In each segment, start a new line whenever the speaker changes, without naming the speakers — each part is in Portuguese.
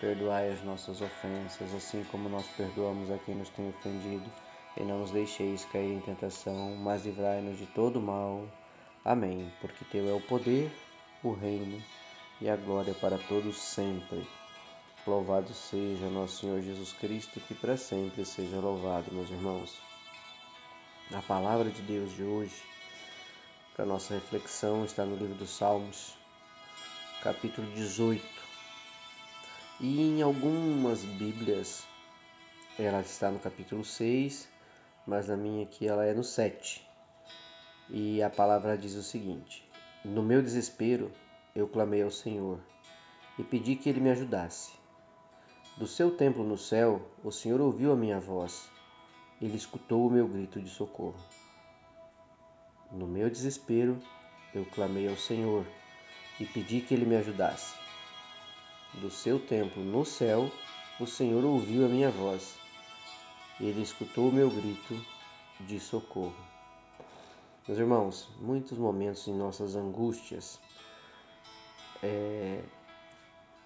Perdoai as nossas ofensas, assim como nós perdoamos a quem nos tem ofendido. E não nos deixeis cair em tentação, mas livrai-nos de todo mal. Amém. Porque Teu é o poder, o reino e a glória para todos sempre. Louvado seja nosso Senhor Jesus Cristo, que para sempre seja louvado, meus irmãos. A palavra de Deus de hoje, para nossa reflexão, está no livro dos Salmos, capítulo 18 e em algumas Bíblias ela está no capítulo 6, mas na minha aqui ela é no 7. E a palavra diz o seguinte: No meu desespero eu clamei ao Senhor e pedi que ele me ajudasse. Do seu templo no céu, o Senhor ouviu a minha voz. Ele escutou o meu grito de socorro. No meu desespero, eu clamei ao Senhor e pedi que ele me ajudasse do seu templo no céu, o Senhor ouviu a minha voz. Ele escutou o meu grito de socorro. Meus irmãos, muitos momentos em nossas angústias, é,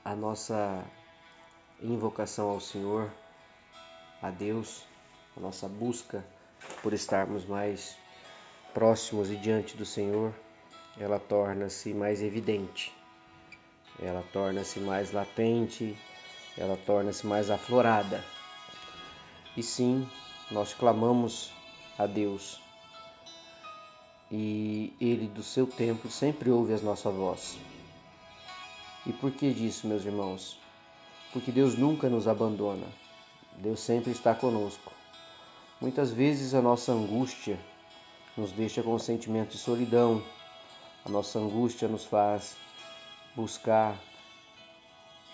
a nossa invocação ao Senhor, a Deus, a nossa busca por estarmos mais próximos e diante do Senhor, ela torna-se mais evidente ela torna-se mais latente, ela torna-se mais aflorada. E sim, nós clamamos a Deus. E Ele, do seu tempo, sempre ouve a nossa voz. E por que disso, meus irmãos? Porque Deus nunca nos abandona. Deus sempre está conosco. Muitas vezes a nossa angústia nos deixa com um sentimento de solidão. A nossa angústia nos faz buscar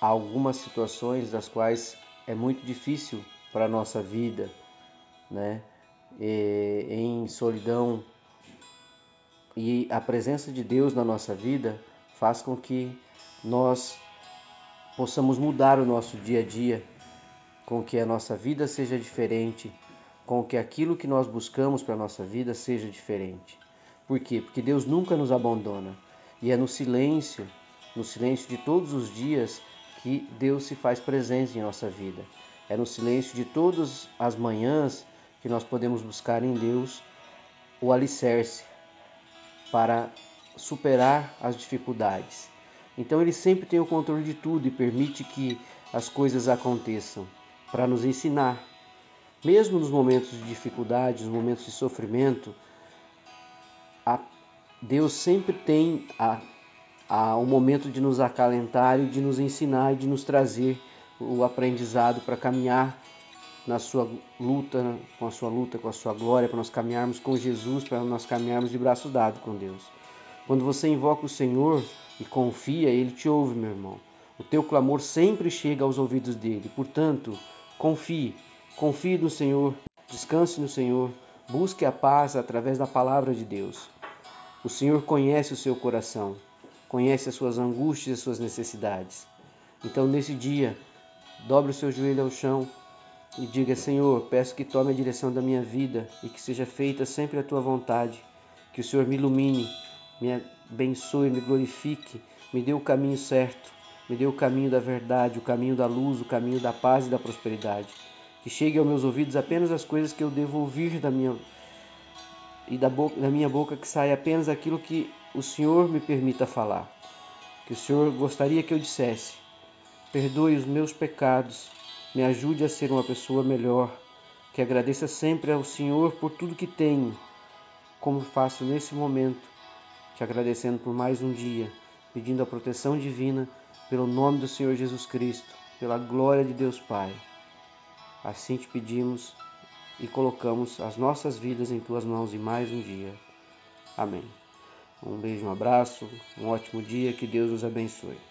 algumas situações das quais é muito difícil para a nossa vida, né? E, em solidão e a presença de Deus na nossa vida faz com que nós possamos mudar o nosso dia a dia, com que a nossa vida seja diferente, com que aquilo que nós buscamos para a nossa vida seja diferente. Por quê? Porque Deus nunca nos abandona e é no silêncio no silêncio de todos os dias que Deus se faz presente em nossa vida. É no silêncio de todas as manhãs que nós podemos buscar em Deus o alicerce para superar as dificuldades. Então ele sempre tem o controle de tudo e permite que as coisas aconteçam para nos ensinar. Mesmo nos momentos de dificuldade, nos momentos de sofrimento, Deus sempre tem a o momento de nos acalentar e de nos ensinar e de nos trazer o aprendizado para caminhar na sua luta, com a sua luta, com a sua glória, para nós caminharmos com Jesus, para nós caminharmos de braços dados com Deus. Quando você invoca o Senhor e confia, Ele te ouve, meu irmão. O teu clamor sempre chega aos ouvidos dele. Portanto, confie, confie no Senhor, descanse no Senhor, busque a paz através da palavra de Deus. O Senhor conhece o seu coração conhece as suas angústias e as suas necessidades. Então, nesse dia, dobre o seu joelho ao chão e diga: Senhor, peço que tome a direção da minha vida e que seja feita sempre a tua vontade. Que o Senhor me ilumine, me abençoe, me glorifique, me dê o caminho certo, me dê o caminho da verdade, o caminho da luz, o caminho da paz e da prosperidade. Que chegue aos meus ouvidos apenas as coisas que eu devo ouvir da minha e da, boca, da minha boca que saia apenas aquilo que o Senhor me permita falar. Que o Senhor gostaria que eu dissesse: perdoe os meus pecados, me ajude a ser uma pessoa melhor, que agradeça sempre ao Senhor por tudo que tenho, como faço nesse momento, te agradecendo por mais um dia, pedindo a proteção divina pelo nome do Senhor Jesus Cristo, pela glória de Deus Pai. Assim te pedimos e colocamos as nossas vidas em tuas mãos em mais um dia. Amém. Um beijo, um abraço, um ótimo dia, que Deus nos abençoe.